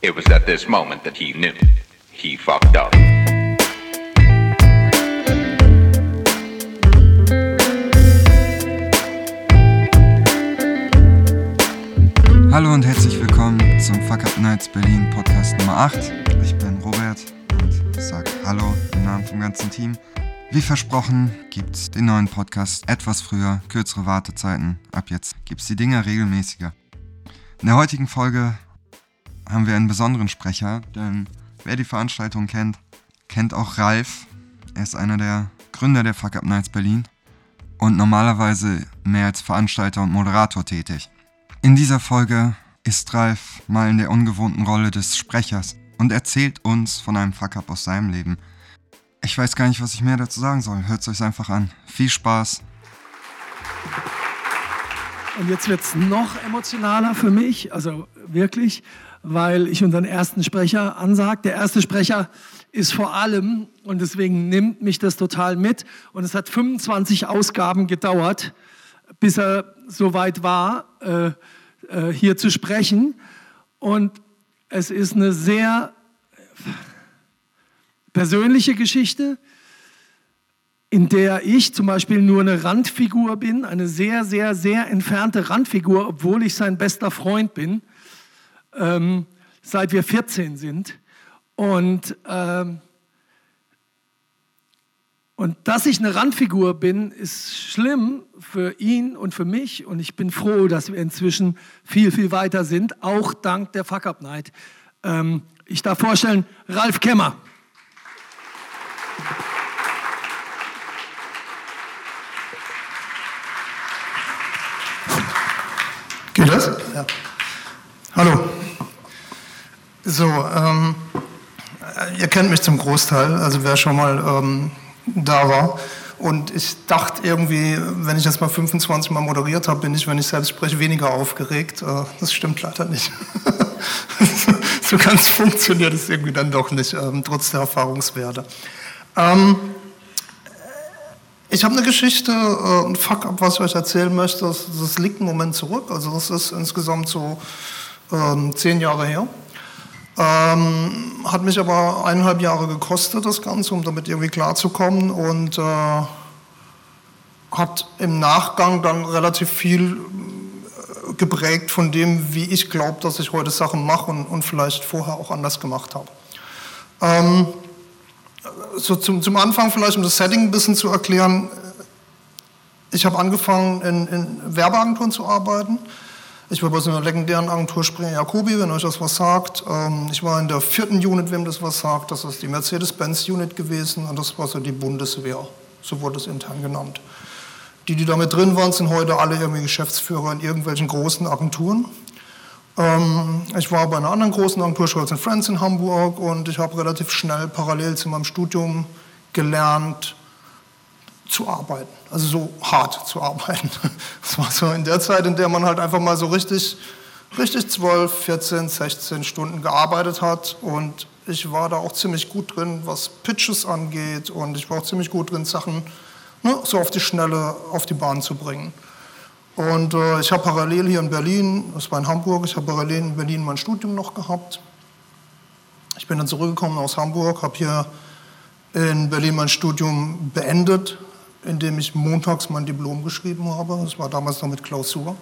It was at this moment that he knew he fucked up. Hallo und herzlich willkommen zum Fuck Up Nights Berlin Podcast Nummer 8. Ich bin Robert und sag Hallo im Namen vom ganzen Team. Wie versprochen gibt's den neuen Podcast etwas früher, kürzere Wartezeiten. Ab jetzt gibt's die Dinger regelmäßiger. In der heutigen Folge haben wir einen besonderen Sprecher, denn wer die Veranstaltung kennt, kennt auch Ralf. Er ist einer der Gründer der Fuck Up Nights Berlin und normalerweise mehr als Veranstalter und Moderator tätig. In dieser Folge ist Ralf mal in der ungewohnten Rolle des Sprechers und erzählt uns von einem Fuck-Up aus seinem Leben. Ich weiß gar nicht, was ich mehr dazu sagen soll. Hört es euch einfach an. Viel Spaß. Und jetzt wird es noch emotionaler für mich, also wirklich, weil ich unseren ersten Sprecher ansage. Der erste Sprecher ist vor allem, und deswegen nimmt mich das total mit, und es hat 25 Ausgaben gedauert, bis er soweit war, äh, äh, hier zu sprechen. Und es ist eine sehr persönliche Geschichte, in der ich zum Beispiel nur eine Randfigur bin, eine sehr, sehr, sehr entfernte Randfigur, obwohl ich sein bester Freund bin, ähm, seit wir 14 sind. Und ähm, und dass ich eine Randfigur bin, ist schlimm für ihn und für mich. Und ich bin froh, dass wir inzwischen viel, viel weiter sind, auch dank der Fuck Up Night. Ähm, ich darf vorstellen, Ralf Kemmer. Geht das? Ja. Hallo. So, ähm, ihr kennt mich zum Großteil, also wer schon mal ähm, da war. Und ich dachte irgendwie, wenn ich jetzt mal 25 Mal moderiert habe, bin ich, wenn ich selbst spreche, weniger aufgeregt. Äh, das stimmt leider nicht. so ganz funktioniert es irgendwie dann doch nicht, ähm, trotz der Erfahrungswerte. Ähm, ich habe eine Geschichte, äh, ein Fuck-up, was ich euch erzählen möchte. Das, das, liegt einen Moment zurück. Also das ist insgesamt so ähm, zehn Jahre her. Ähm, hat mich aber eineinhalb Jahre gekostet, das Ganze, um damit irgendwie klarzukommen und äh, hat im Nachgang dann relativ viel äh, geprägt von dem, wie ich glaube, dass ich heute Sachen mache und, und, vielleicht vorher auch anders gemacht habe. Ähm, so zum, zum, Anfang vielleicht, um das Setting ein bisschen zu erklären, ich habe angefangen in, in Werbeagenturen zu arbeiten ich war bei so einer legendären Agentur Springer Jacobi, wenn euch das was sagt. Ähm, ich war in der vierten Unit, wem das was sagt. Das ist die Mercedes-Benz-Unit gewesen und das war so die Bundeswehr. So wurde es intern genannt. Die, die damit drin waren, sind heute alle irgendwie Geschäftsführer in irgendwelchen großen Agenturen. Ähm, ich war bei einer anderen großen Agentur, Scholz Friends in Hamburg und ich habe relativ schnell parallel zu meinem Studium gelernt, zu arbeiten, also so hart zu arbeiten. Das war so in der Zeit, in der man halt einfach mal so richtig, richtig 12, 14, 16 Stunden gearbeitet hat und ich war da auch ziemlich gut drin, was Pitches angeht und ich war auch ziemlich gut drin, Sachen ne, so auf die Schnelle auf die Bahn zu bringen. Und äh, ich habe parallel hier in Berlin, das war in Hamburg, ich habe parallel in Berlin mein Studium noch gehabt. Ich bin dann zurückgekommen aus Hamburg, habe hier in Berlin mein Studium beendet, indem ich montags mein Diplom geschrieben habe. Das war damals noch mit Klausur.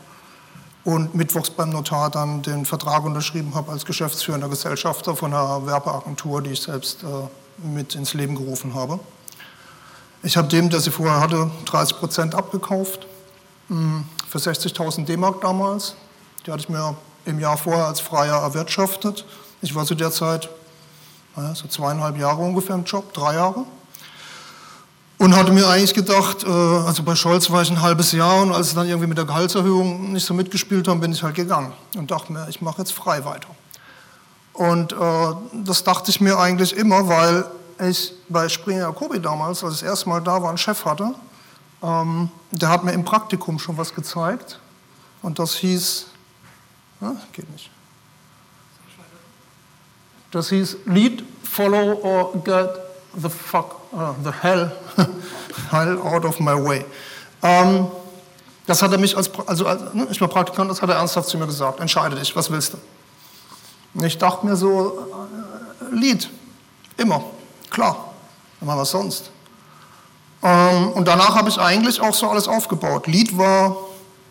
Und mittwochs beim Notar dann den Vertrag unterschrieben habe als geschäftsführender Gesellschafter von einer Werbeagentur, die ich selbst äh, mit ins Leben gerufen habe. Ich habe dem, der sie vorher hatte, 30 Prozent abgekauft hm, für 60.000 D-Mark damals. Die hatte ich mir im Jahr vorher als Freier erwirtschaftet. Ich war zu der Zeit naja, so zweieinhalb Jahre ungefähr im Job, drei Jahre. Und hatte mir eigentlich gedacht, äh, also bei Scholz war ich ein halbes Jahr und als sie dann irgendwie mit der Gehaltserhöhung nicht so mitgespielt haben, bin ich halt gegangen und dachte mir, ich mache jetzt frei weiter. Und äh, das dachte ich mir eigentlich immer, weil ich bei Springer Jacobi damals, als ich das erste Mal da war, einen Chef hatte, ähm, der hat mir im Praktikum schon was gezeigt und das hieß, na, geht nicht. Das hieß Lead, Follow or Get the fuck, uh, the hell, hell out of my way. Ähm, das hat er mich als, also als, ne, ich war Praktikant, das hat er ernsthaft zu mir gesagt. Entscheide dich, was willst du? Und ich dachte mir so, äh, Lied, immer, klar, immer was sonst. Ähm, und danach habe ich eigentlich auch so alles aufgebaut. Lied war,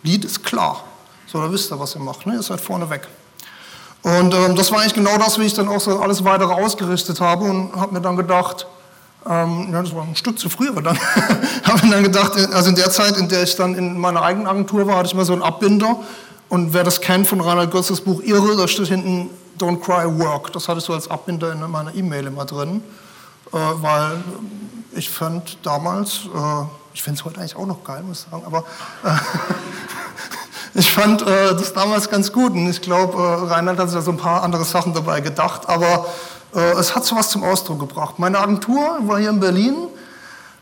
Lied ist klar. So, da wisst ihr, was ihr macht, ne? ihr seid vorne weg. Und ähm, das war eigentlich genau das, wie ich dann auch so alles weitere ausgerichtet habe und habe mir dann gedacht, ähm, ja, das war ein Stück zu früh, aber dann habe ich dann gedacht, also in der Zeit, in der ich dann in meiner eigenen Agentur war, hatte ich mal so einen Abbinder und wer das kennt von Reinhard Götzes Buch Irre, da steht hinten Don't Cry Work. Das hatte ich so als Abbinder in meiner E-Mail immer drin, äh, weil ich fand damals, äh, ich finde es heute eigentlich auch noch geil, muss ich sagen, aber äh, ich fand äh, das damals ganz gut und ich glaube, äh, Reinhard hat sich da so ein paar andere Sachen dabei gedacht, aber äh, es hat so was zum Ausdruck gebracht. Meine Agentur war hier in Berlin,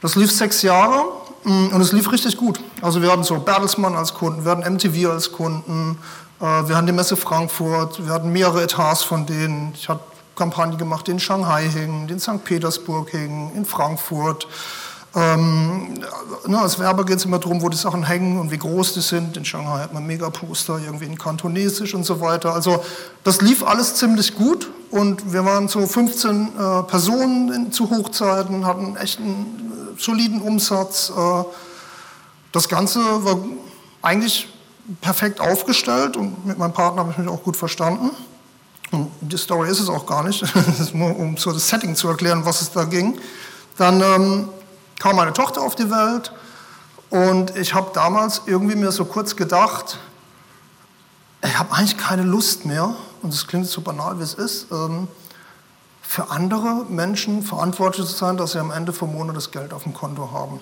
das lief sechs Jahre mm, und es lief richtig gut. Also wir hatten so Bertelsmann als Kunden, wir hatten MTV als Kunden, äh, wir hatten die Messe Frankfurt, wir hatten mehrere Etats von denen. Ich hatte Kampagne gemacht, in Shanghai die in St. Petersburg hingen, in Frankfurt. Ähm, ne, als Werber geht es immer darum, wo die Sachen hängen und wie groß die sind. In Shanghai hat man Megaposter, irgendwie in Kantonesisch und so weiter. Also das lief alles ziemlich gut und wir waren so 15 äh, Personen in, zu Hochzeiten, hatten echt einen äh, soliden Umsatz. Äh, das Ganze war eigentlich perfekt aufgestellt und mit meinem Partner habe ich mich auch gut verstanden. Die Story ist es auch gar nicht, um so das Setting zu erklären, was es da ging. Dann ähm, kam meine Tochter auf die Welt und ich habe damals irgendwie mir so kurz gedacht, ich habe eigentlich keine Lust mehr, und es klingt so banal, wie es ist, ähm, für andere Menschen verantwortlich zu sein, dass sie am Ende vom Monat das Geld auf dem Konto haben.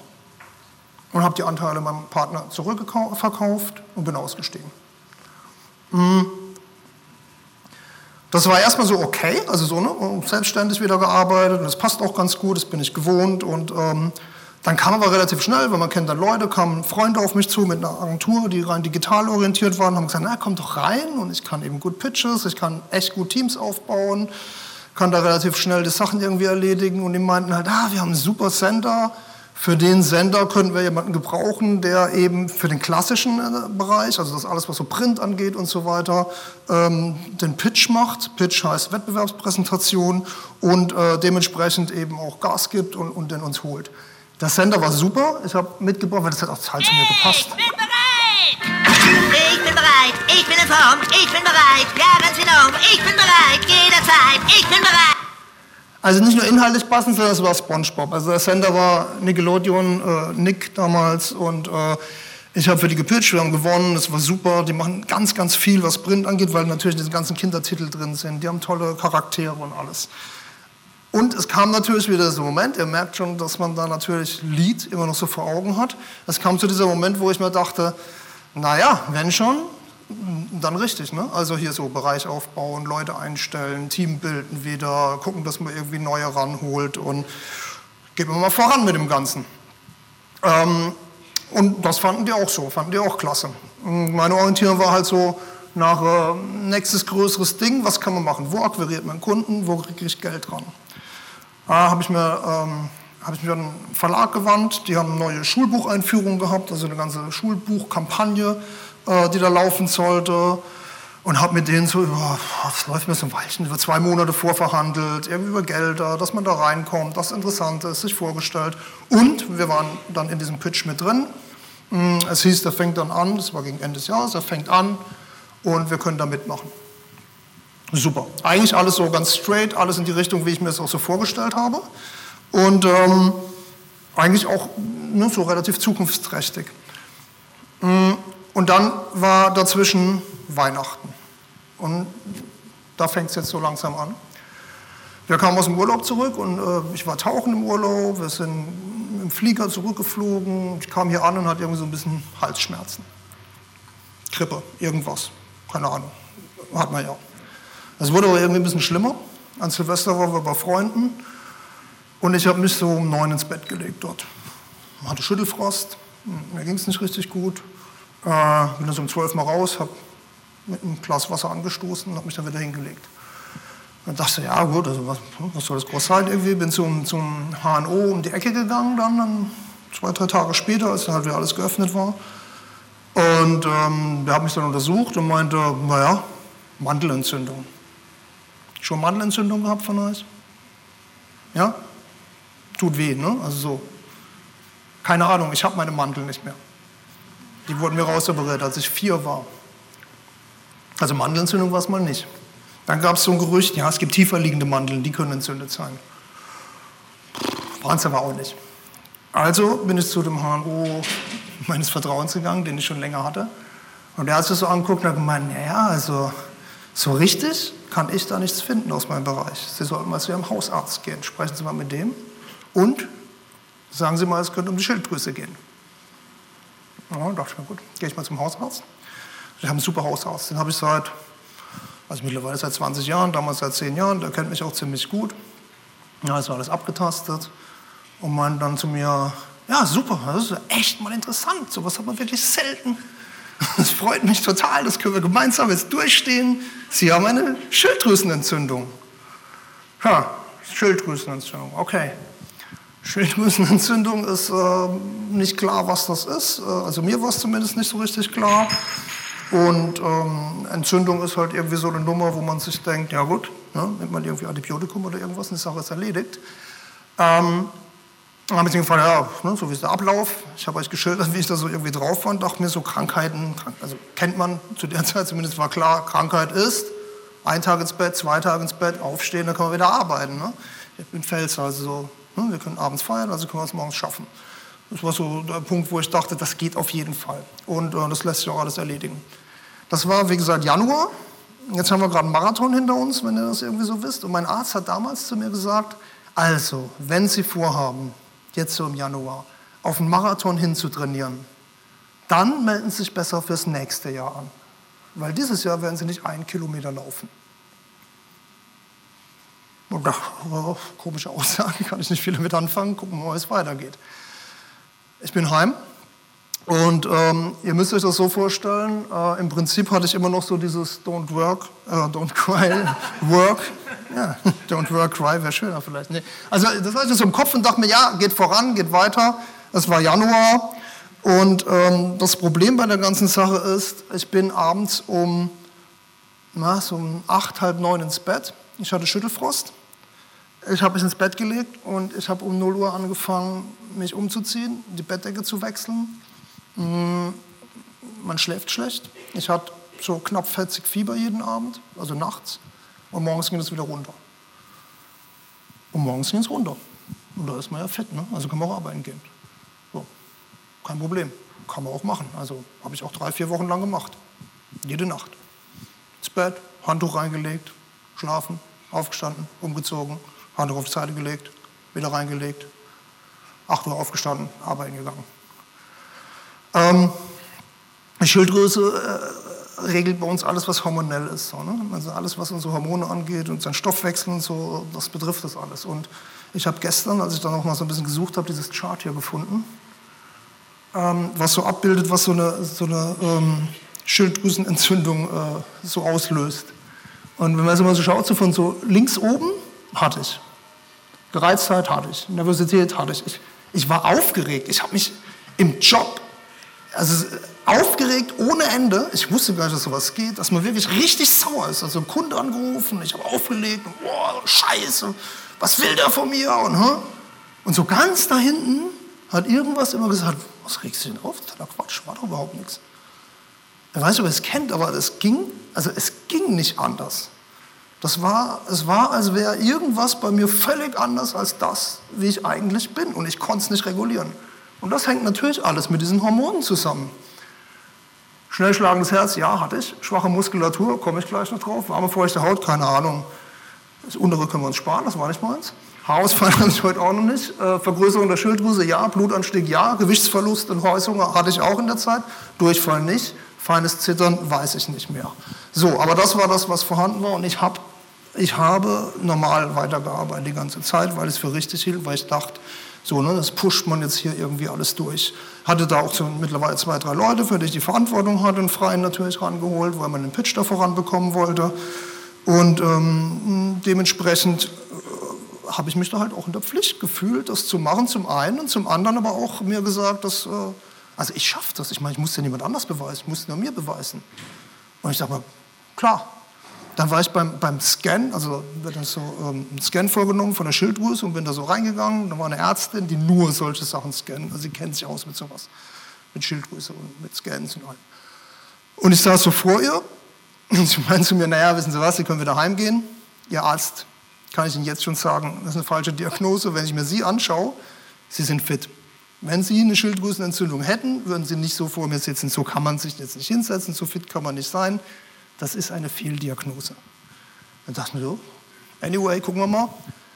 Und habe die Anteile meinem Partner zurückverkauft und bin ausgestiegen. Mhm. Das war erstmal so okay, also so ne, selbstständig wieder gearbeitet und das passt auch ganz gut, das bin ich gewohnt und ähm, dann kam aber relativ schnell, weil man kennt dann Leute, kamen Freunde auf mich zu mit einer Agentur, die rein digital orientiert waren, haben gesagt, na komm doch rein und ich kann eben gut Pitches, ich kann echt gut Teams aufbauen, kann da relativ schnell die Sachen irgendwie erledigen und die meinten halt, ah, wir haben einen super Center, für den Sender könnten wir jemanden gebrauchen, der eben für den klassischen äh, Bereich, also das alles, was so Print angeht und so weiter, ähm, den Pitch macht. Pitch heißt Wettbewerbspräsentation und äh, dementsprechend eben auch Gas gibt und, und den uns holt. Der Sender war super, ich habe mitgebracht, weil das hat auch total zu mir gepasst. Ich bin bereit! Ich bin bereit, ich bin in Form, ich bin bereit, ganz enorm, ich bin bereit, jederzeit, ich bin bereit! Also nicht nur inhaltlich passend, sondern es war SpongeBob. Also der Sender war Nickelodeon, äh, Nick damals und äh, ich habe für die haben gewonnen, das war super. Die machen ganz, ganz viel, was Print angeht, weil natürlich diese ganzen Kindertitel drin sind. Die haben tolle Charaktere und alles. Und es kam natürlich wieder dieser Moment, ihr merkt schon, dass man da natürlich Lied immer noch so vor Augen hat. Es kam zu dieser Moment, wo ich mir dachte, naja, wenn schon, dann richtig. Ne? Also hier so Bereich aufbauen, Leute einstellen, Team bilden wieder, gucken, dass man irgendwie neue ranholt und gehen wir mal voran mit dem Ganzen. Ähm, und das fanden die auch so, fanden die auch klasse. Meine Orientierung war halt so nach äh, nächstes größeres Ding, was kann man machen? Wo akquiriert man Kunden? Wo kriege ich Geld dran? Da habe ich, mir, ähm, hab ich mich an einen Verlag gewandt, die haben eine neue Schulbucheinführung gehabt, also eine ganze Schulbuchkampagne äh, die da laufen sollte. Und habe mit denen so, oh, das läuft mir so ein Weilchen, über zwei Monate vorverhandelt, irgendwie über Gelder, dass man da reinkommt, das interessant ist, sich vorgestellt. Und wir waren dann in diesem Pitch mit drin. Mm, es hieß, der fängt dann an, das war gegen Ende des Jahres, er fängt an und wir können da mitmachen. Super. Eigentlich alles so ganz straight, alles in die Richtung, wie ich mir es auch so vorgestellt habe. Und ähm, eigentlich auch ne, so relativ zukunftsträchtig. Und dann war dazwischen Weihnachten. Und da fängt es jetzt so langsam an. Wir kamen aus dem Urlaub zurück und äh, ich war tauchen im Urlaub. Wir sind im Flieger zurückgeflogen. Ich kam hier an und hatte irgendwie so ein bisschen Halsschmerzen. Grippe, irgendwas. Keine Ahnung. Hat man ja. Es wurde aber irgendwie ein bisschen schlimmer. An Silvester waren wir bei Freunden und ich habe mich so um neun ins Bett gelegt dort. Ich hatte Schüttelfrost, mir ging es nicht richtig gut. Äh, bin dann so um 12 Mal raus, habe mit einem Glas Wasser angestoßen und habe mich dann wieder hingelegt. Dann dachte ich, ja gut, also was, was soll das groß sein irgendwie. Bin zum, zum HNO um die Ecke gegangen dann, dann zwei, drei Tage später, als dann halt wieder alles geöffnet war. Und ähm, der hat mich dann untersucht und meinte, naja, Mandelentzündung. Schon Mandelentzündung gehabt von euch? Ja? Tut weh, ne? Also so. Keine Ahnung, ich habe meine Mandeln nicht mehr. Die wurden mir rausoperiert, als ich vier war. Also Mandelentzündung war es mal nicht. Dann gab es so ein Gerücht, ja, es gibt tiefer liegende Mandeln, die können entzündet sein. Waren es aber auch nicht. Also bin ich zu dem HNO meines Vertrauens gegangen, den ich schon länger hatte. Und der hat sich so angeguckt und hat gemeint, naja, also so richtig kann ich da nichts finden aus meinem Bereich. Sie sollten mal zu Ihrem Hausarzt gehen. Sprechen Sie mal mit dem. Und sagen Sie mal, es könnte um die Schilddrüse gehen. Ja, dachte ich mir, gut, gehe ich mal zum Hausarzt. Ich habe einen super Hausarzt, den habe ich seit, also mittlerweile seit 20 Jahren, damals seit 10 Jahren, der kennt mich auch ziemlich gut. Ja, ist alles abgetastet und meint dann zu mir, ja super, das ist echt mal interessant, sowas hat man wirklich selten. Das freut mich total, das können wir gemeinsam jetzt durchstehen. Sie haben eine Schilddrüsenentzündung. Ja, Schilddrüsenentzündung, okay. Schilddrüsenentzündung ist äh, nicht klar, was das ist. Äh, also mir war es zumindest nicht so richtig klar. Und ähm, Entzündung ist halt irgendwie so eine Nummer, wo man sich denkt, ja gut, ne, nimmt man irgendwie Antibiotikum oder irgendwas und die Sache ist erledigt. Ähm, dann habe ich gefragt, ja, ne, so wie ist der Ablauf? Ich habe euch geschildert, wie ich da so irgendwie drauf war und dachte mir so, Krankheiten, also kennt man zu der Zeit zumindest, war klar, Krankheit ist, ein Tag ins Bett, zwei Tage ins Bett, aufstehen, dann kann man wieder arbeiten. Ne? Ich bin Pfälzer, also so, wir können abends feiern, also können wir es morgens schaffen. Das war so der Punkt, wo ich dachte, das geht auf jeden Fall. Und äh, das lässt sich auch alles erledigen. Das war, wie gesagt, Januar. Jetzt haben wir gerade einen Marathon hinter uns, wenn ihr das irgendwie so wisst. Und mein Arzt hat damals zu mir gesagt, also, wenn Sie vorhaben, jetzt so im Januar, auf einen Marathon hinzutrainieren, dann melden Sie sich besser fürs nächste Jahr an. Weil dieses Jahr werden Sie nicht einen Kilometer laufen. Und da, oh, komische Aussage, kann ich nicht viel damit anfangen, gucken wir mal, wie es weitergeht. Ich bin heim und ähm, ihr müsst euch das so vorstellen, äh, im Prinzip hatte ich immer noch so dieses Don't work, äh, don't cry, work. Ja, don't work, cry wäre schöner vielleicht. Nee. Also das hatte ich so im Kopf und dachte mir, ja, geht voran, geht weiter. Es war Januar und ähm, das Problem bei der ganzen Sache ist, ich bin abends um, na, so um acht, halb neun ins Bett. Ich hatte Schüttelfrost. Ich habe mich ins Bett gelegt und ich habe um 0 Uhr angefangen, mich umzuziehen, die Bettdecke zu wechseln. Mm, man schläft schlecht. Ich hatte so knapp 40 Fieber jeden Abend, also nachts. Und morgens ging es wieder runter. Und morgens ging es runter. Und da ist man ja fit, ne? also kann man auch arbeiten gehen. So. Kein Problem, kann man auch machen. Also habe ich auch drei, vier Wochen lang gemacht. Jede Nacht. Ins Bett, Handtuch reingelegt, schlafen, aufgestanden, umgezogen, Handtuch auf die Seite gelegt, wieder reingelegt, 8 Uhr aufgestanden, arbeiten gegangen. Ähm, die Schilddrüse äh, regelt bei uns alles, was hormonell ist. So, ne? Also alles, was unsere Hormone angeht und sein Stoffwechsel und so, das betrifft das alles. Und ich habe gestern, als ich dann noch mal so ein bisschen gesucht habe, dieses Chart hier gefunden, ähm, was so abbildet, was so eine, so eine ähm, Schilddrüsenentzündung äh, so auslöst. Und wenn man so mal so schaut, so von so links oben hatte ich. Gereiztheit hatte ich, Nervosität hatte ich. Ich, ich war aufgeregt. Ich habe mich im Job also aufgeregt ohne Ende. Ich wusste gar nicht, dass sowas geht, dass man wirklich richtig sauer ist. Also ein Kunde angerufen, ich habe aufgelegt, boah, scheiße, was will der von mir? Und, und so ganz da hinten hat irgendwas immer gesagt, was regst du denn auf? Ist Quatsch, war doch überhaupt nichts. Ich weiß ob ihr es kennt, aber es ging, also es ging nicht anders. Das war, es war, als wäre irgendwas bei mir völlig anders als das, wie ich eigentlich bin. Und ich konnte es nicht regulieren. Und das hängt natürlich alles mit diesen Hormonen zusammen. Schnell schlagendes Herz, ja, hatte ich. Schwache Muskulatur, komme ich gleich noch drauf. Warme, feuchte Haut, keine Ahnung. Das untere können wir uns sparen, das war nicht meins. Haarausfall hatte ich heute auch noch nicht. Äh, Vergrößerung der Schilddrüse, ja. Blutanstieg, ja. Gewichtsverlust und Häusung hatte ich auch in der Zeit. Durchfall nicht. Feines Zittern weiß ich nicht mehr. So, aber das war das, was vorhanden war. Und ich, hab, ich habe normal weitergearbeitet die ganze Zeit, weil ich es für richtig hielt, weil ich dachte, so, ne, das pusht man jetzt hier irgendwie alles durch. Hatte da auch so mittlerweile zwei, drei Leute, für die ich die Verantwortung hatte, einen Freien natürlich rangeholt, weil man den Pitch da voranbekommen wollte. Und ähm, dementsprechend äh, habe ich mich da halt auch in der Pflicht gefühlt, das zu machen, zum einen und zum anderen aber auch mir gesagt, dass, äh, also ich schaffe das. Ich meine, ich muss ja niemand anders beweisen, ich muss nur mir beweisen. Und ich sage mal, klar, Dann war ich beim, beim Scan, also wird dann so ähm, ein Scan vorgenommen von der Schilddrüse und bin da so reingegangen. Da war eine Ärztin, die nur solche Sachen scannt. Also sie kennt sich aus mit sowas, mit Schilddrüse und mit Scans und allem. Und ich saß so vor ihr und sie meinte zu mir, naja, wissen Sie was, Sie können wieder heimgehen. Ihr Arzt, kann ich Ihnen jetzt schon sagen, das ist eine falsche Diagnose. Wenn ich mir Sie anschaue, Sie sind fit. Wenn Sie eine Schilddrüsenentzündung hätten, würden Sie nicht so vor mir sitzen. So kann man sich jetzt nicht hinsetzen, so fit kann man nicht sein. Das ist eine Fehldiagnose. Dann dachte ich mir so, anyway, gucken wir mal.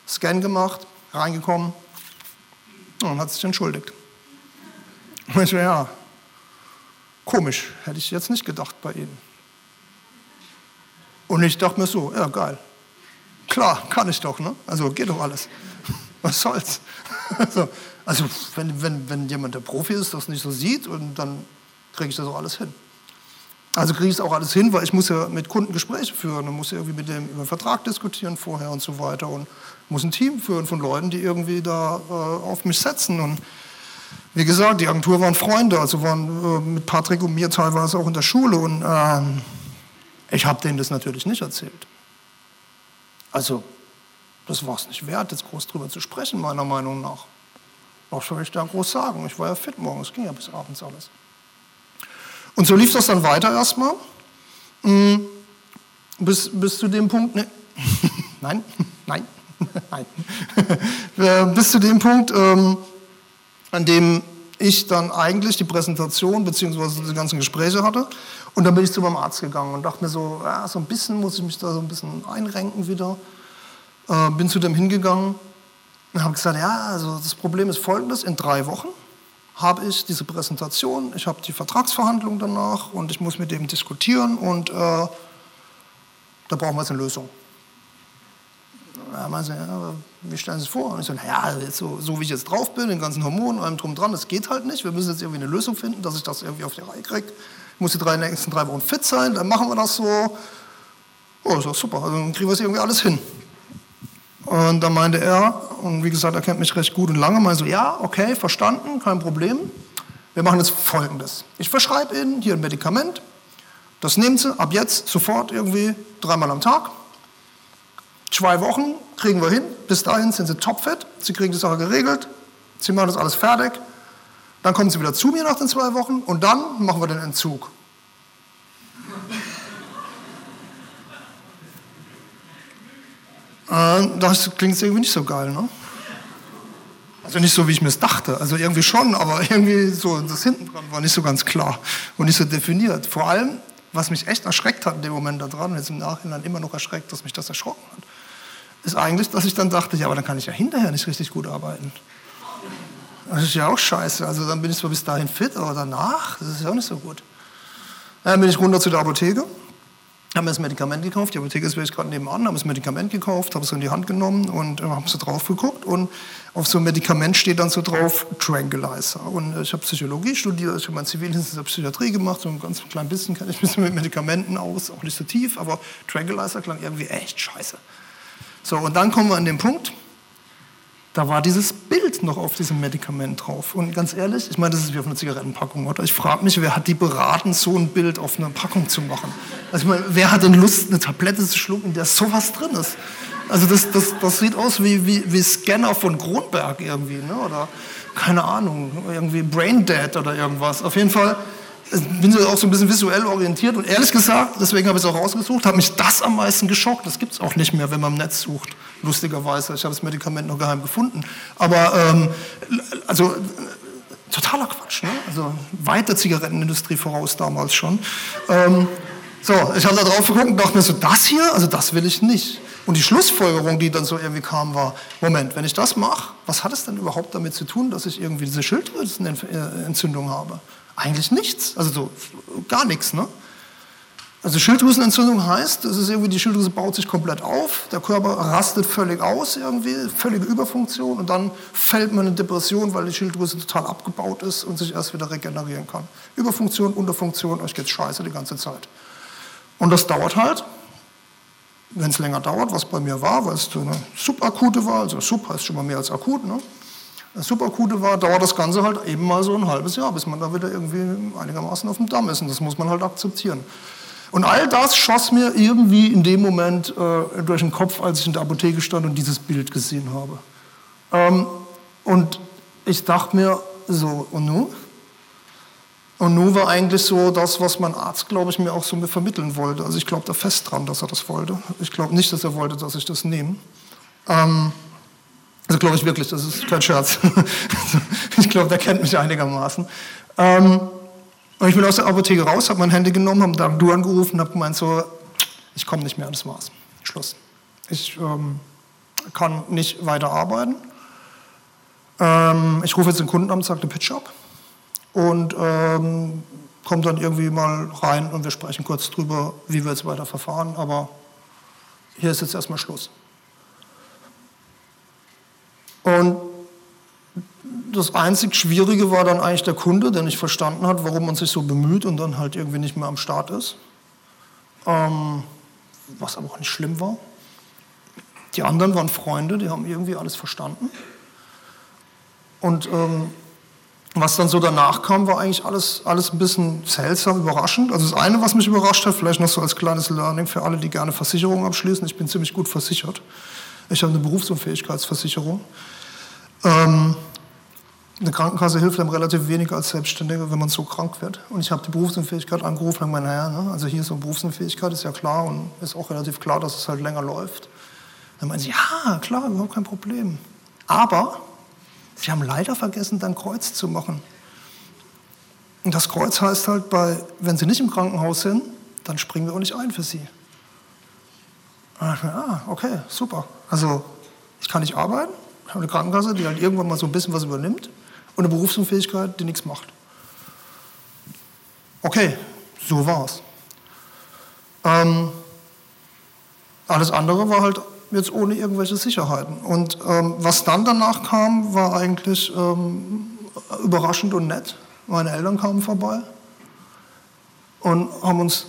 Scan gemacht, reingekommen und hat sich entschuldigt. Und ich ja, komisch, hätte ich jetzt nicht gedacht bei Ihnen. Und ich dachte mir so, ja geil, klar, kann ich doch, ne? Also geht doch alles. Was soll's? Also, also wenn, wenn, wenn jemand der Profi ist, das nicht so sieht, und dann kriege ich das auch alles hin. Also kriege ich es auch alles hin, weil ich muss ja mit Kunden Gespräche führen und muss ja irgendwie mit dem über den Vertrag diskutieren vorher und so weiter und muss ein Team führen von Leuten, die irgendwie da äh, auf mich setzen und wie gesagt, die Agentur waren Freunde, also waren äh, mit Patrick und mir teilweise auch in der Schule und äh, ich habe denen das natürlich nicht erzählt. Also das war es nicht wert, jetzt groß drüber zu sprechen, meiner Meinung nach. Was soll ich da groß sagen? Ich war ja fit morgens, ging ja bis abends alles. Und so lief das dann weiter erstmal. Mm, bis, bis zu dem Punkt, ne, nein, nein, nein, äh, bis zu dem Punkt, ähm, an dem ich dann eigentlich die Präsentation bzw. die ganzen Gespräche hatte. Und dann bin ich zu meinem Arzt gegangen und dachte mir so, ja, so ein bisschen muss ich mich da so ein bisschen einrenken wieder. Äh, bin zu dem hingegangen und habe gesagt, ja, also das Problem ist folgendes, in drei Wochen habe ich diese Präsentation, ich habe die Vertragsverhandlung danach und ich muss mit dem diskutieren und äh, da brauchen wir jetzt eine Lösung. Ja, meinte, ja, wie stellen Sie es vor? Und ich so, naja, so, so wie ich jetzt drauf bin, den ganzen Hormonen, allem drum dran, das geht halt nicht. Wir müssen jetzt irgendwie eine Lösung finden, dass ich das irgendwie auf die Reihe kriege. Ich muss die drei, nächsten drei Wochen fit sein, dann machen wir das so. Oh, ist super, also dann kriegen wir es irgendwie alles hin. Und dann meinte er, und wie gesagt, er kennt mich recht gut und lange, meinte so, ja, okay, verstanden, kein Problem. Wir machen jetzt Folgendes. Ich verschreibe Ihnen hier ein Medikament. Das nehmen Sie ab jetzt sofort irgendwie dreimal am Tag. Zwei Wochen kriegen wir hin. Bis dahin sind Sie topfit. Sie kriegen die Sache geregelt. Sie machen das alles fertig. Dann kommen Sie wieder zu mir nach den zwei Wochen und dann machen wir den Entzug. Das klingt irgendwie nicht so geil, ne? Also nicht so, wie ich mir es dachte. Also irgendwie schon, aber irgendwie so, das hinten dran war nicht so ganz klar und nicht so definiert. Vor allem, was mich echt erschreckt hat in dem Moment da dran, und jetzt im Nachhinein immer noch erschreckt, dass mich das erschrocken hat, ist eigentlich, dass ich dann dachte, ja, aber dann kann ich ja hinterher nicht richtig gut arbeiten. Das ist ja auch scheiße. Also dann bin ich zwar bis dahin fit, aber danach, das ist ja auch nicht so gut. Dann bin ich runter zu der Apotheke haben mir das Medikament gekauft, die Apotheke ist wirklich gerade nebenan, haben das Medikament gekauft, habe es in die Hand genommen und äh, haben so drauf geguckt und auf so einem Medikament steht dann so drauf Tranquilizer. Und äh, ich habe Psychologie studiert, ich habe mein Zivildienst in der Psychiatrie gemacht, so ein ganz klein bisschen kenne ich mich mit Medikamenten aus, auch nicht so tief, aber Tranquilizer klang irgendwie echt scheiße. So, und dann kommen wir an den Punkt, da war dieses Bild noch auf diesem Medikament drauf. Und ganz ehrlich, ich meine, das ist wie auf einer Zigarettenpackung, oder? Ich frage mich, wer hat die beraten, so ein Bild auf einer Packung zu machen? Also ich meine, wer hat denn Lust, eine Tablette zu schlucken, in der sowas drin ist? Also das, das, das sieht aus wie, wie, wie Scanner von Kronberg irgendwie, ne? oder keine Ahnung, irgendwie Braindead oder irgendwas. Auf jeden Fall bin ich auch so ein bisschen visuell orientiert und ehrlich gesagt, deswegen habe ich es auch rausgesucht, hat mich das am meisten geschockt. Das gibt es auch nicht mehr, wenn man im Netz sucht, lustigerweise. Ich habe das Medikament noch geheim gefunden. Aber ähm, also totaler Quatsch, ne? also weit der Zigarettenindustrie voraus damals schon. Ähm, so, ich habe da drauf geguckt und dachte mir so, das hier, also das will ich nicht. Und die Schlussfolgerung, die dann so irgendwie kam, war, Moment, wenn ich das mache, was hat es denn überhaupt damit zu tun, dass ich irgendwie diese Schilddrüsenentzündung habe? Eigentlich nichts, also so, gar nichts. Ne? Also Schilddrüsenentzündung heißt, das ist irgendwie, die Schilddrüse baut sich komplett auf, der Körper rastet völlig aus irgendwie, völlige Überfunktion und dann fällt man in Depression, weil die Schilddrüse total abgebaut ist und sich erst wieder regenerieren kann. Überfunktion, Unterfunktion, euch geht's scheiße die ganze Zeit. Und das dauert halt, wenn es länger dauert, was bei mir war, weil es so eine subakute war, also sub heißt schon mal mehr als akut, ne? Superakute war, dauert das Ganze halt eben mal so ein halbes Jahr, bis man da wieder irgendwie einigermaßen auf dem Damm ist. Und das muss man halt akzeptieren. Und all das schoss mir irgendwie in dem Moment äh, durch den Kopf, als ich in der Apotheke stand und dieses Bild gesehen habe. Ähm, und ich dachte mir, so, und nun? Und nun war eigentlich so das, was mein Arzt, glaube ich, mir auch so vermitteln wollte. Also ich glaube da fest dran, dass er das wollte. Ich glaube nicht, dass er wollte, dass ich das nehme. Ähm, also glaube ich wirklich, das ist kein Scherz. ich glaube, der kennt mich einigermaßen. Ähm, und ich bin aus der Apotheke raus, habe mein Handy genommen, habe dann du angerufen habe gemeint so, ich komme nicht mehr, das war's. Schluss. Ich ähm, kann nicht weiter arbeiten. Ähm, ich rufe jetzt den Kunden an, sage den Pitch ab und ähm, komme dann irgendwie mal rein und wir sprechen kurz drüber, wie wir jetzt weiter verfahren. Aber hier ist jetzt erstmal Schluss. Und das einzig Schwierige war dann eigentlich der Kunde, der nicht verstanden hat, warum man sich so bemüht und dann halt irgendwie nicht mehr am Start ist. Ähm, was aber auch nicht schlimm war. Die anderen waren Freunde, die haben irgendwie alles verstanden. Und ähm, was dann so danach kam, war eigentlich alles, alles ein bisschen seltsam, überraschend. Also das eine, was mich überrascht hat, vielleicht noch so als kleines Learning für alle, die gerne Versicherungen abschließen. Ich bin ziemlich gut versichert. Ich habe eine Berufsunfähigkeitsversicherung. Ähm, eine Krankenkasse hilft einem relativ wenig als Selbstständiger, wenn man so krank wird. Und ich habe die Berufsunfähigkeit angerufen und meine, naja, ne, also hier ist so eine Berufsunfähigkeit, ist ja klar und ist auch relativ klar, dass es halt länger läuft. Dann meinen sie, ja, klar, überhaupt kein Problem. Aber sie haben leider vergessen, dann Kreuz zu machen. Und das Kreuz heißt halt, bei, wenn sie nicht im Krankenhaus sind, dann springen wir auch nicht ein für sie. Ich mir, ah, okay, super. Also ich kann nicht arbeiten, ich habe eine Krankenkasse, die halt irgendwann mal so ein bisschen was übernimmt und eine Berufsunfähigkeit, die nichts macht. Okay, so war's. Ähm, alles andere war halt jetzt ohne irgendwelche Sicherheiten. Und ähm, was dann danach kam, war eigentlich ähm, überraschend und nett. Meine Eltern kamen vorbei und haben uns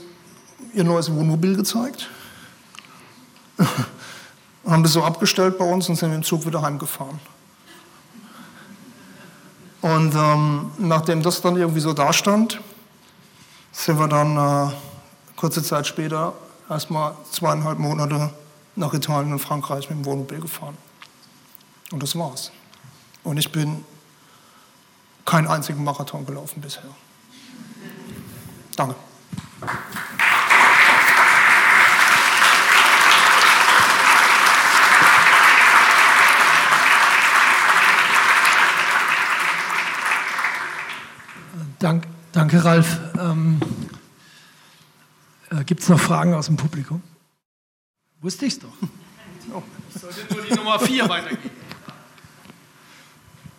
ihr neues Wohnmobil gezeigt. haben das so abgestellt bei uns und sind im Zug wieder heimgefahren. Und ähm, nachdem das dann irgendwie so dastand, sind wir dann äh, kurze Zeit später erstmal zweieinhalb Monate nach Italien und Frankreich mit dem Wohnmobil gefahren. Und das war's. Und ich bin keinen einzigen Marathon gelaufen bisher. Danke. Dank, danke, Ralf. Ähm, äh, Gibt es noch Fragen aus dem Publikum? Wusste ich es doch. Oh. Ich sollte nur die Nummer 4 weitergeben.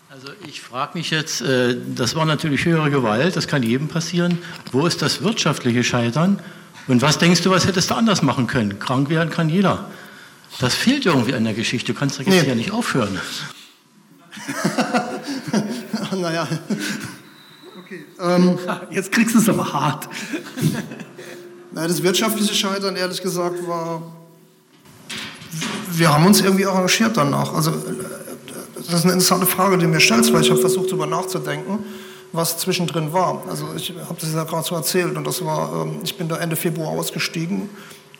Also ich frage mich jetzt, äh, das war natürlich höhere Gewalt, das kann jedem passieren. Wo ist das wirtschaftliche Scheitern? Und was denkst du, was hättest du anders machen können? Krank werden kann jeder. Das fehlt irgendwie an der Geschichte. Du kannst da jetzt nee. ja nicht aufhören. naja, Okay. Ähm, Jetzt kriegst du es aber hart. Nein, das wirtschaftliche Scheitern, ehrlich gesagt, war. Wir haben uns irgendwie arrangiert danach. Also, das ist eine interessante Frage, die du mir stellst, weil ich habe versucht, darüber nachzudenken, was zwischendrin war. Also, ich habe das ja gerade so erzählt und das war, ähm, ich bin da Ende Februar ausgestiegen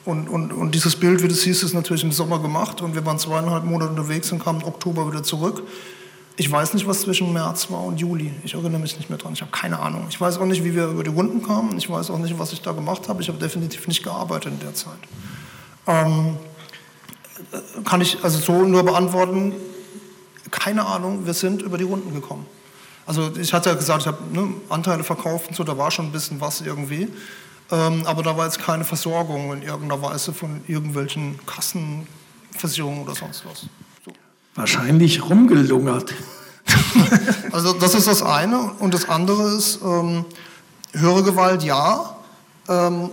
und, und, und dieses Bild, wie du siehst, ist natürlich im Sommer gemacht und wir waren zweieinhalb Monate unterwegs und kamen im Oktober wieder zurück. Ich weiß nicht, was zwischen März war und Juli. Ich erinnere mich nicht mehr dran. Ich habe keine Ahnung. Ich weiß auch nicht, wie wir über die Runden kamen. Ich weiß auch nicht, was ich da gemacht habe. Ich habe definitiv nicht gearbeitet in der Zeit. Ähm, kann ich also so nur beantworten, keine Ahnung, wir sind über die Runden gekommen. Also ich hatte ja gesagt, ich habe ne, Anteile verkauft und so, da war schon ein bisschen was irgendwie. Ähm, aber da war jetzt keine Versorgung in irgendeiner Weise von irgendwelchen Kassenversicherungen oder sonst was. Wahrscheinlich rumgelungert. also das ist das eine. Und das andere ist, ähm, höhere Gewalt, ja. Ähm,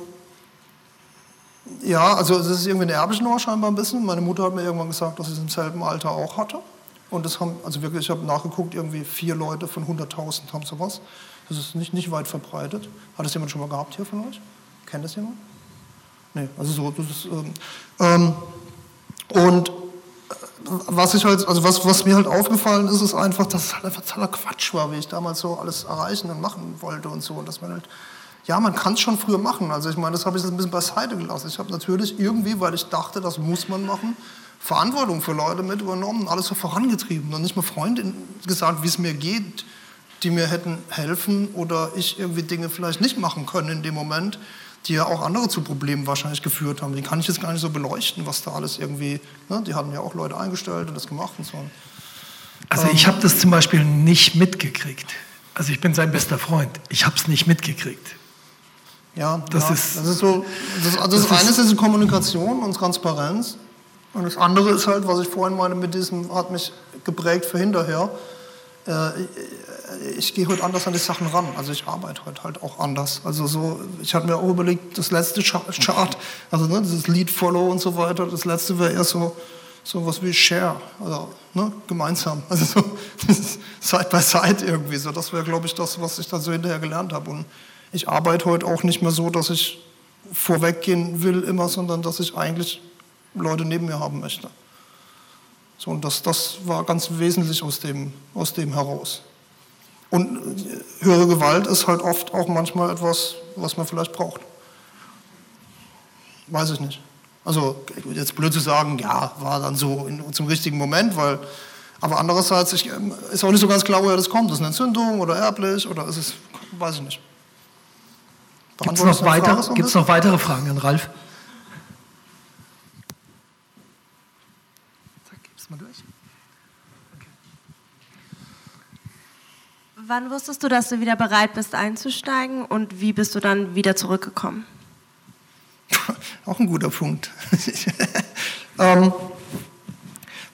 ja, also es ist irgendwie eine erbliche Nummer scheinbar ein bisschen. Meine Mutter hat mir irgendwann gesagt, dass sie es im selben Alter auch hatte. Und das haben, also wirklich, ich habe nachgeguckt, irgendwie vier Leute von 100.000 haben sowas. Das ist nicht, nicht weit verbreitet. Hat das jemand schon mal gehabt hier von euch? Kennt das jemand? Nee, also so, das ist, ähm, ähm und was ich halt, also was, was mir halt aufgefallen ist, ist einfach, dass es halt einfach totaler Quatsch war, wie ich damals so alles erreichen und machen wollte und so. Und dass man halt ja, man kann es schon früher machen. Also ich meine, das habe ich jetzt ein bisschen beiseite gelassen. Ich habe natürlich irgendwie, weil ich dachte, das muss man machen, Verantwortung für Leute mit übernommen, alles so vorangetrieben und nicht mal Freundinnen gesagt, wie es mir geht, die mir hätten helfen oder ich irgendwie Dinge vielleicht nicht machen können in dem Moment, die ja auch andere zu Problemen wahrscheinlich geführt haben. Die kann ich jetzt gar nicht so beleuchten, was da alles irgendwie, ne, die hatten ja auch Leute eingestellt und das gemacht und so. Also ich habe das zum Beispiel nicht mitgekriegt. Also ich bin sein bester Freund. Ich habe es nicht mitgekriegt. Ja, Das ja, ist- das ist so. Das, also das, das eine ist- ist, Kommunikation und Transparenz. Und das andere ist halt, was ich vorhin meine, mit diesem hat mich geprägt für hinterher. Äh, ich, gehe heute anders an die Sachen ran. Also ich arbeite heute halt auch anders. Also so, ich hatte mir auch überlegt, das letzte Cha- Chart, also ne, dieses Lead Follow und so weiter, das letzte wäre eher so so was wie Share, also ne, gemeinsam, also so Side by Side irgendwie. So, das wäre, glaube ich, das, was ich dann so hinterher gelernt habe. Und ich arbeite heute auch nicht mehr so, dass ich vorweggehen will immer, sondern dass ich eigentlich Leute neben mir haben möchte. So, und das, das war ganz wesentlich aus dem, aus dem heraus. Und äh, höhere Gewalt ist halt oft auch manchmal etwas, was man vielleicht braucht. Weiß ich nicht. Also jetzt blöd zu sagen, ja, war dann so in, zum richtigen Moment, weil, aber andererseits ich, ähm, ist auch nicht so ganz klar, woher das kommt. Ist es eine Entzündung oder erblich oder ist es, weiß ich nicht. Gibt es noch, weiter, gibt's noch weitere Fragen an Ralf? Zack, gib's mal durch. Wann wusstest du, dass du wieder bereit bist einzusteigen und wie bist du dann wieder zurückgekommen? Auch ein guter Punkt. ähm,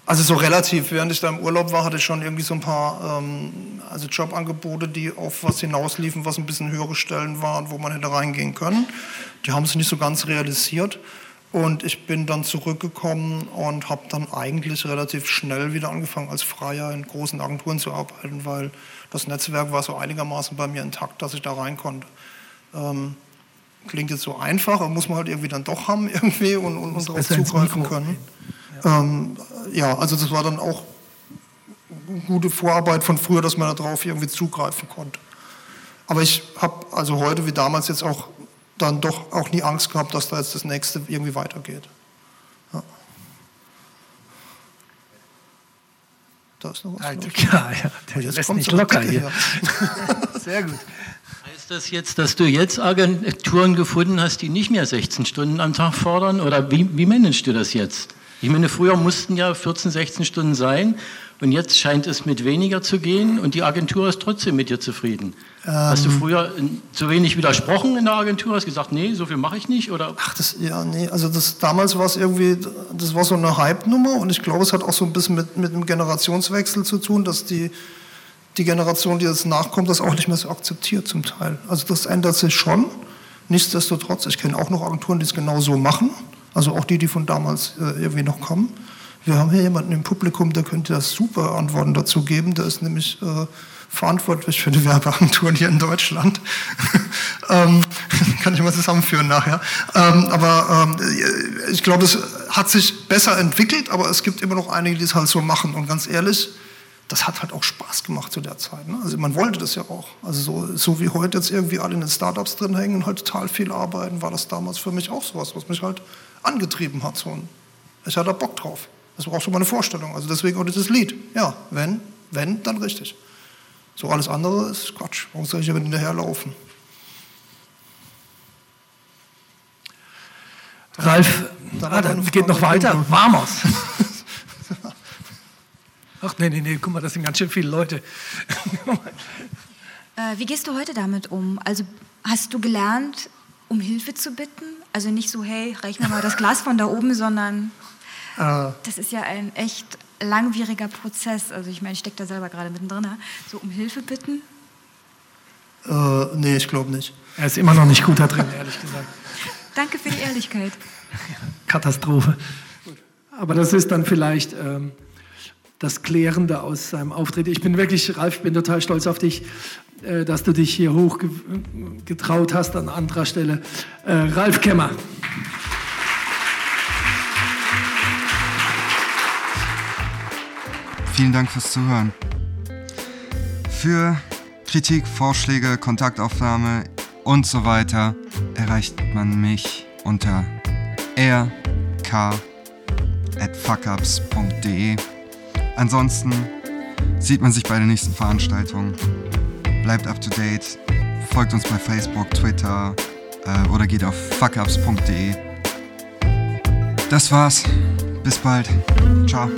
also so relativ, während ich da im Urlaub war, hatte ich schon irgendwie so ein paar ähm, also Jobangebote, die auf was hinausliefen, was ein bisschen höhere Stellen waren, wo man hätte reingehen können. Die haben sich nicht so ganz realisiert. Und ich bin dann zurückgekommen und habe dann eigentlich relativ schnell wieder angefangen, als Freier in großen Agenturen zu arbeiten, weil das Netzwerk war so einigermaßen bei mir intakt, dass ich da rein konnte. Ähm, klingt jetzt so einfach, aber muss man halt irgendwie dann doch haben irgendwie und, und, und darauf zugreifen können. Ähm, ja, also das war dann auch gute Vorarbeit von früher, dass man darauf irgendwie zugreifen konnte. Aber ich habe also heute wie damals jetzt auch dann doch auch nie Angst gehabt, dass da jetzt das nächste irgendwie weitergeht. Ja. Da ist noch was. Alter, ich. ja, ja, der Jetzt lässt nicht locker hier. Sehr gut. Heißt das jetzt, dass du jetzt Agenturen gefunden hast, die nicht mehr 16 Stunden am Tag fordern? Oder wie, wie managst du das jetzt? Ich meine, früher mussten ja 14, 16 Stunden sein und jetzt scheint es mit weniger zu gehen und die Agentur ist trotzdem mit dir zufrieden. Hast Ähm. du früher äh, zu wenig widersprochen in der Agentur? Hast gesagt, nee, so viel mache ich nicht? Oder Ach, das, ja, nee, also das, damals war es irgendwie, das war so eine Hype-Nummer und ich glaube, es hat auch so ein bisschen mit, mit einem Generationswechsel zu tun, dass die, die Generation, die jetzt nachkommt, das auch nicht mehr so akzeptiert zum Teil. Also das ändert sich schon. Nichtsdestotrotz, ich kenne auch noch Agenturen, die es genau so machen, also auch die, die von damals äh, irgendwie noch kommen. Wir haben hier jemanden im Publikum, der könnte das super Antworten dazu geben. Der ist nämlich äh, verantwortlich für die Werbeagenturen hier in Deutschland. ähm, kann ich mal zusammenführen nachher. Ähm, aber ähm, ich glaube, es hat sich besser entwickelt, aber es gibt immer noch einige, die es halt so machen. Und ganz ehrlich, das hat halt auch Spaß gemacht zu der Zeit. Ne? Also man wollte das ja auch. Also so, so wie heute jetzt irgendwie alle in den Startups drin hängen und halt total viel arbeiten, war das damals für mich auch sowas, was mich halt angetrieben hat. So. Ich hatte Bock drauf. Das war auch so meine Vorstellung. Also deswegen auch dieses Lied. Ja, wenn, wenn, dann richtig. So alles andere ist Quatsch. Warum soll ich aber hinterherlaufen? Ralf, Da ah, dann eine geht noch weiter. Vamos. Ach nee, nee, nee, guck mal, das sind ganz schön viele Leute. Äh, wie gehst du heute damit um? Also hast du gelernt, um Hilfe zu bitten? Also nicht so, hey, rechne mal das Glas von da oben, sondern das ist ja ein echt langwieriger Prozess. Also ich meine, ich stecke da selber gerade mittendrin. So um Hilfe bitten? äh, nee, ich glaube nicht. Er ist immer noch nicht gut da drin, ehrlich gesagt. Danke für die Ehrlichkeit. Katastrophe. Aber das ist dann vielleicht ähm, das Klärende aus seinem Auftritt. Ich bin wirklich, Ralf, ich bin total stolz auf dich, äh, dass du dich hier hochgetraut hast an anderer Stelle. Äh, Ralf Kemmer. Vielen Dank fürs Zuhören. Für Kritik, Vorschläge, Kontaktaufnahme, und so weiter erreicht man mich unter rk@fuckups.de. Ansonsten sieht man sich bei der nächsten Veranstaltung. Bleibt up to date, folgt uns bei Facebook, Twitter äh, oder geht auf fuckups.de. Das war's. Bis bald. Ciao.